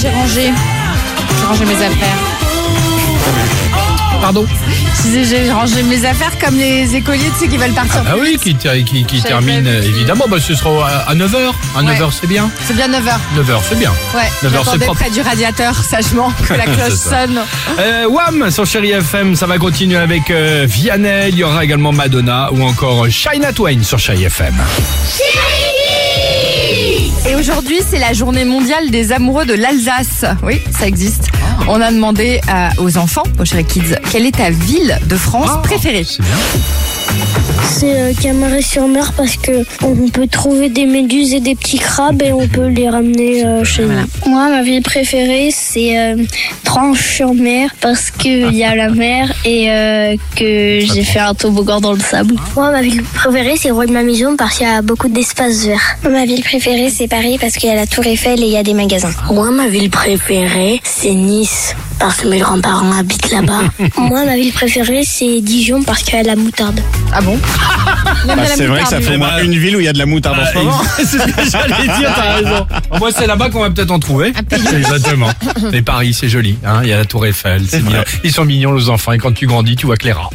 J'ai rangé. J'ai rangé mes affaires. Pardon j'ai rangé mes affaires comme les écoliers, tu sais, qui veulent partir. Ah oui, qui, termine évidemment. Bah, ce sera à, 9h. À 9h, c'est bien. C'est bien 9h. 9h, c'est bien. Ouais, 9h, c'est près du radiateur, sagement, que la cloche sonne. Euh, Wham sur Chéri FM, ça va continuer avec euh, Vianney, il y aura également Madonna ou encore Shania Twain sur Chéri FM. Et aujourd'hui, c'est la journée mondiale des amoureux de l'Alsace. Oui, ça existe. On a demandé à- aux enfants, aux Chéri Kids, quelle est ta ville de France préférée? C'est euh, Camaret-sur-Mer parce que on peut trouver des méduses et des petits crabes et on peut les ramener euh, chez nous. Moi, ma ville préférée, c'est euh, Tranche-sur-Mer parce qu'il y a la mer et euh, que j'ai fait un toboggan dans le sable. Moi, ma ville préférée, c'est Roi de ma maison parce qu'il y a beaucoup d'espace vert. Ma ville préférée, c'est Paris parce qu'il y a la Tour Eiffel et il y a des magasins. Moi, ma ville préférée, c'est Nice parce que mes grands-parents habitent là-bas. Moi, ma ville préférée, c'est Dijon parce qu'il y a la moutarde. Ah bon Bah, c'est vrai que ça fait moins une ville où il y a de la moutarde en ce moment. c'est ce que j'allais dire, t'as raison. Moi, c'est là-bas qu'on va peut-être en trouver. Exactement. Mais Paris, c'est joli. hein, Il y a la Tour Eiffel, c'est mignon. Ils sont mignons, les enfants. Et quand tu grandis, tu vois que les rats.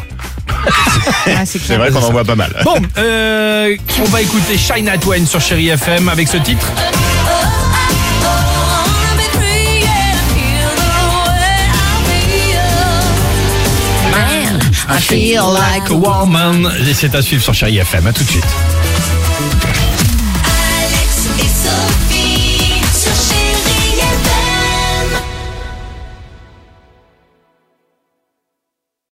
Ah, c'est vrai qu'on en voit pas mal. Bon, euh, on va écouter Shania Twain sur Chéri FM avec ce titre. I feel. Like Woman. Et c'est à suivre sur Chéri FM. À tout de suite.